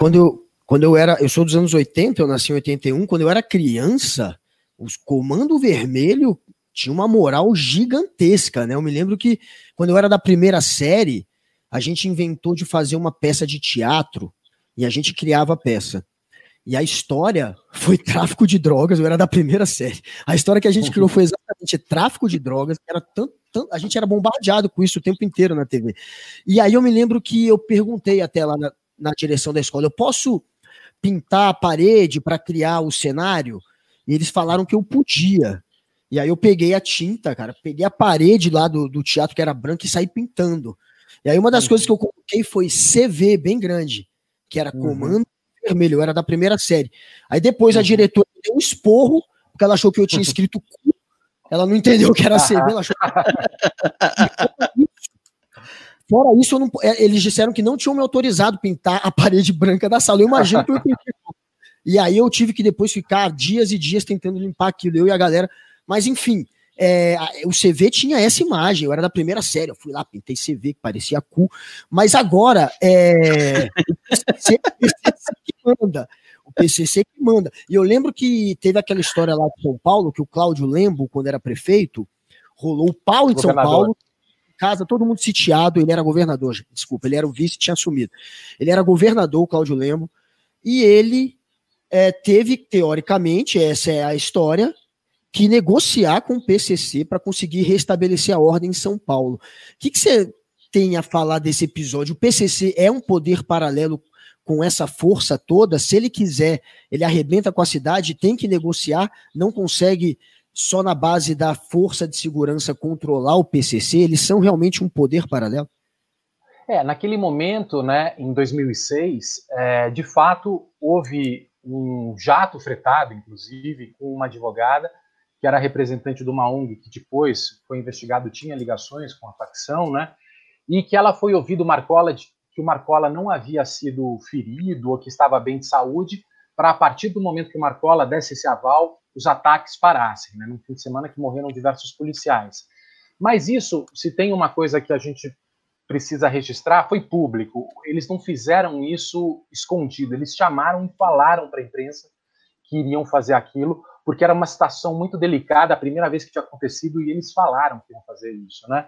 quando eu, quando eu era, eu sou dos anos 80, eu nasci em 81, quando eu era criança, os Comando Vermelho tinha uma moral gigantesca, né? Eu me lembro que quando eu era da primeira série, a gente inventou de fazer uma peça de teatro e a gente criava a peça. E a história foi tráfico de drogas, eu era da primeira série. A história que a gente criou foi exatamente tráfico de drogas, era tanto, tanto, a gente era bombardeado com isso o tempo inteiro na TV. E aí eu me lembro que eu perguntei até lá na, na direção da escola, eu posso pintar a parede para criar o cenário? E eles falaram que eu podia. E aí eu peguei a tinta, cara, peguei a parede lá do, do teatro que era branca e saí pintando. E aí uma das uhum. coisas que eu coloquei foi CV bem grande, que era uhum. comando vermelho, era da primeira série. Aí depois a uhum. diretora deu um esporro, porque ela achou que eu tinha escrito cu. Ela não entendeu o que era CV, ela achou Fora isso, não... É, eles disseram que não tinham me autorizado pintar a parede branca da sala. Eu imagino que eu E aí eu tive que depois ficar dias e dias tentando limpar aquilo, eu e a galera. Mas enfim, é, o CV tinha essa imagem, eu era da primeira série, eu fui lá, pintei CV, que parecia cu, mas agora é, o PCC, que manda, o PCC que manda. E eu lembro que teve aquela história lá de São Paulo, que o Cláudio Lembo, quando era prefeito, rolou o pau em São Paulo, casa, todo mundo sitiado, ele era governador, desculpa, ele era o vice, tinha assumido. Ele era governador, Cláudio Lembo, e ele é, teve, teoricamente, essa é a história, que negociar com o PCC para conseguir restabelecer a ordem em São Paulo. O que você tem a falar desse episódio? O PCC é um poder paralelo com essa força toda? Se ele quiser, ele arrebenta com a cidade, tem que negociar, não consegue só na base da força de segurança controlar o PCC? Eles são realmente um poder paralelo? É, naquele momento, né, em 2006, é, de fato houve um jato fretado, inclusive, com uma advogada que era representante de uma ONG que depois foi investigado, tinha ligações com a facção, né? E que ela foi ouvida o Marcola que o Marcola não havia sido ferido ou que estava bem de saúde, para a partir do momento que o Marcola desse esse aval, os ataques parassem, né? No fim de semana que morreram diversos policiais. Mas isso, se tem uma coisa que a gente precisa registrar, foi público. Eles não fizeram isso escondido, eles chamaram e falaram para a imprensa que iriam fazer aquilo, porque era uma situação muito delicada, a primeira vez que tinha acontecido, e eles falaram que iam fazer isso, né?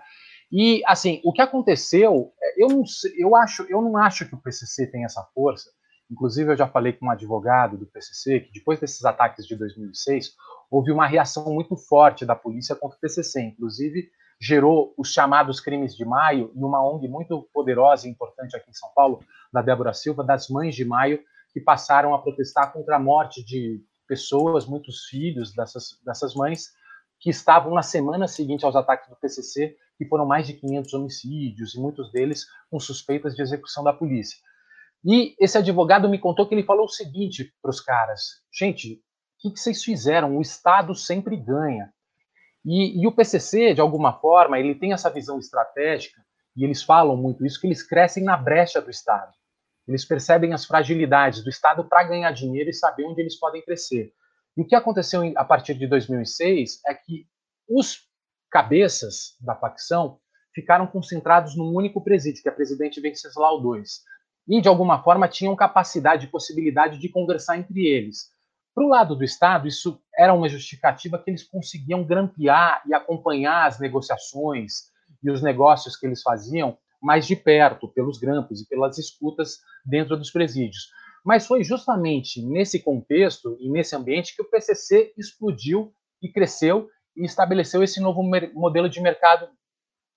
E assim, o que aconteceu, é, eu não, eu acho, eu não acho que o PCC tem essa força. Inclusive, eu já falei com um advogado do PCC que depois desses ataques de 2006 houve uma reação muito forte da polícia contra o PCC. Inclusive, gerou os chamados crimes de maio e uma ONG muito poderosa e importante aqui em São Paulo, da Débora Silva, das Mães de Maio, que passaram a protestar contra a morte de pessoas, muitos filhos dessas, dessas mães, que estavam na semana seguinte aos ataques do PCC, que foram mais de 500 homicídios, e muitos deles com suspeitas de execução da polícia. E esse advogado me contou que ele falou o seguinte para os caras: gente, o que, que, vocês fizeram? O Estado sempre ganha. E, e, o PCC, de alguma forma, ele tem essa visão estratégica, e eles falam muito isso, que eles crescem na brecha do Estado. Eles percebem as fragilidades do Estado para ganhar dinheiro e saber onde eles podem crescer. E o que aconteceu a partir de 2006 é que os cabeças da facção ficaram concentrados num único presídio, que é presidente Venceslau II. E, de alguma forma, tinham capacidade e possibilidade de conversar entre eles. Para o lado do Estado, isso era uma justificativa que eles conseguiam grampear e acompanhar as negociações e os negócios que eles faziam mais de perto, pelos grampos e pelas escutas dentro dos presídios. Mas foi justamente nesse contexto e nesse ambiente que o PCC explodiu e cresceu e estabeleceu esse novo modelo de mercado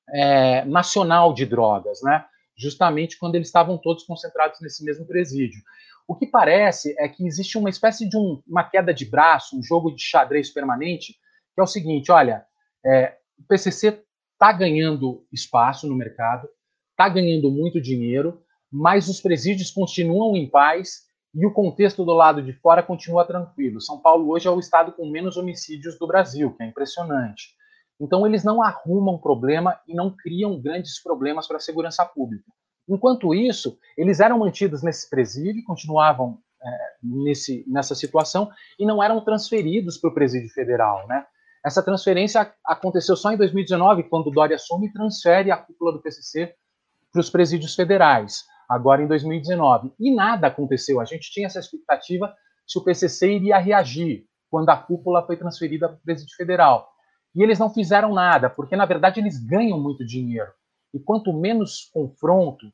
é, nacional de drogas, né? Justamente quando eles estavam todos concentrados nesse mesmo presídio. O que parece é que existe uma espécie de um, uma queda de braço, um jogo de xadrez permanente, que é o seguinte: olha, é, o PCC está ganhando espaço no mercado, está ganhando muito dinheiro, mas os presídios continuam em paz e o contexto do lado de fora continua tranquilo. São Paulo hoje é o estado com menos homicídios do Brasil, que é impressionante. Então eles não arrumam problema e não criam grandes problemas para a segurança pública. Enquanto isso, eles eram mantidos nesse presídio, continuavam é, nesse, nessa situação e não eram transferidos para o presídio federal, né? Essa transferência aconteceu só em 2019, quando o Dória assume e transfere a cúpula do PCC para os presídios federais. agora em 2019. E nada aconteceu. A gente tinha essa expectativa se o PCC iria reagir quando a cúpula foi transferida para o Presídio Federal. E eles não fizeram nada, porque na verdade eles ganham muito dinheiro. E quanto menos confronto,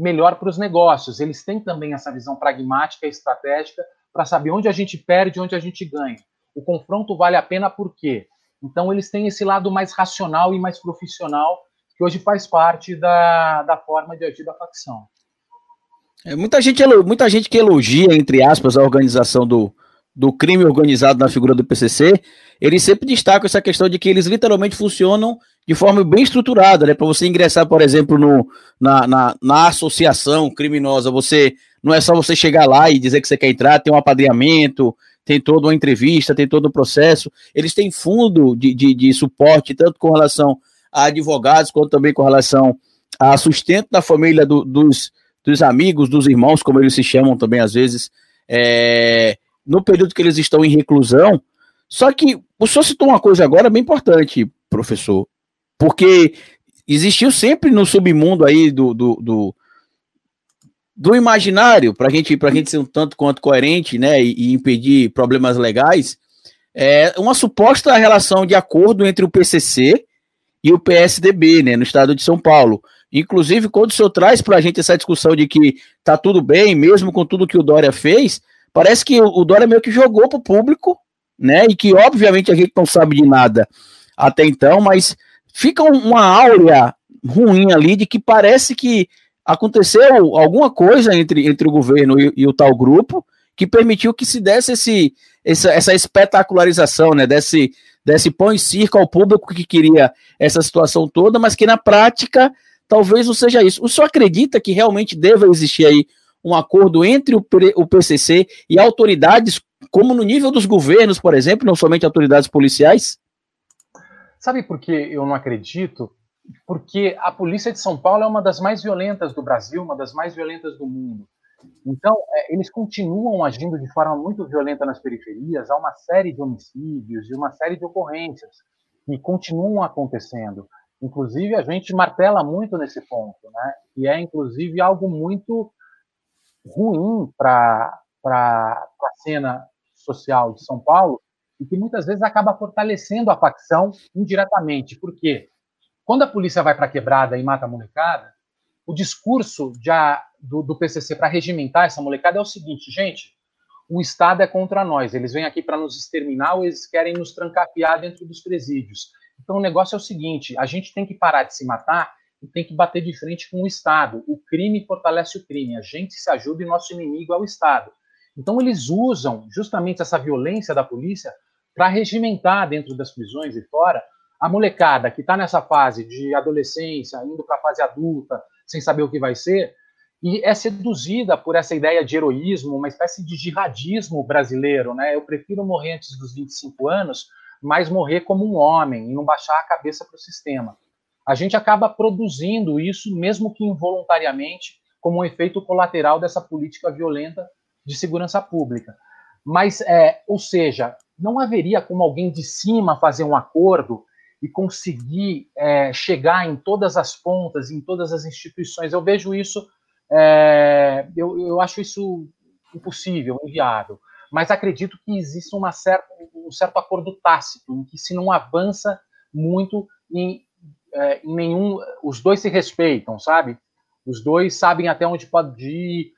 melhor para os negócios. Eles têm também essa visão pragmática e estratégica para saber onde a gente perde e onde a gente ganha. O confronto vale a pena por quê? Então, eles têm esse lado mais racional e mais profissional, que hoje faz parte da, da forma de agir da facção. É, muita, gente, muita gente que elogia, entre aspas, a organização do, do crime organizado na figura do PCC, eles sempre destacam essa questão de que eles literalmente funcionam de forma bem estruturada, né? Para você ingressar, por exemplo, no, na, na, na, associação criminosa, você não é só você chegar lá e dizer que você quer entrar, tem um apadrinhamento, tem toda uma entrevista, tem todo o um processo. Eles têm fundo de, de, de suporte, tanto com relação a advogados, quanto também com relação a sustento da família do, dos, dos amigos, dos irmãos, como eles se chamam também às vezes, é, no período que eles estão em reclusão. Só que o senhor citou uma coisa agora bem importante, professor, porque existiu sempre no submundo aí do, do, do, do imaginário, para gente, a gente ser um tanto quanto coerente né, e, e impedir problemas legais, é uma suposta relação de acordo entre o PCC e o PSDB, né, no estado de São Paulo. Inclusive, quando o senhor traz para a gente essa discussão de que tá tudo bem, mesmo com tudo que o Dória fez, parece que o Dória meio que jogou para o público, né? E que, obviamente, a gente não sabe de nada até então, mas fica uma áurea ruim ali de que parece que aconteceu alguma coisa entre, entre o governo e, e o tal grupo que permitiu que se desse esse, essa, essa espetacularização, né? Desse, desse pão e circo ao público que queria essa situação toda, mas que na prática talvez não seja isso. O senhor acredita que realmente deva existir aí um acordo entre o, o PCC e autoridades, como no nível dos governos, por exemplo, não somente autoridades policiais? Sabe por que eu não acredito? Porque a polícia de São Paulo é uma das mais violentas do Brasil, uma das mais violentas do mundo. Então, é, eles continuam agindo de forma muito violenta nas periferias, há uma série de homicídios e uma série de ocorrências que continuam acontecendo. Inclusive, a gente martela muito nesse ponto, né? E é, inclusive, algo muito ruim para a cena social de São Paulo e que muitas vezes acaba fortalecendo a facção indiretamente. Por quê? Quando a polícia vai para a quebrada e mata a molecada, o discurso já do, do PCC para regimentar essa molecada é o seguinte, gente, o Estado é contra nós, eles vêm aqui para nos exterminar ou eles querem nos trancafiar dentro dos presídios. Então o negócio é o seguinte: a gente tem que parar de se matar tem que bater de frente com o Estado. O crime fortalece o crime, a gente se ajuda e nosso inimigo é o Estado. Então eles usam justamente essa violência da polícia para regimentar dentro das prisões e fora a molecada que está nessa fase de adolescência, indo para a fase adulta, sem saber o que vai ser, e é seduzida por essa ideia de heroísmo, uma espécie de jihadismo brasileiro, né? Eu prefiro morrer antes dos 25 anos mas morrer como um homem e não baixar a cabeça para o sistema. A gente acaba produzindo isso, mesmo que involuntariamente, como um efeito colateral dessa política violenta de segurança pública. Mas, é, ou seja, não haveria como alguém de cima fazer um acordo e conseguir é, chegar em todas as pontas, em todas as instituições. Eu vejo isso, é, eu, eu acho isso impossível, inviável mas acredito que existe uma certa, um certo acordo tácito, em que se não avança muito em, é, em nenhum. Os dois se respeitam, sabe? Os dois sabem até onde pode ir,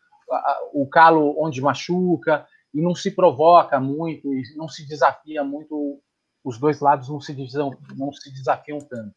o calo onde machuca, e não se provoca muito, e não se desafia muito, os dois lados não se, não se desafiam tanto.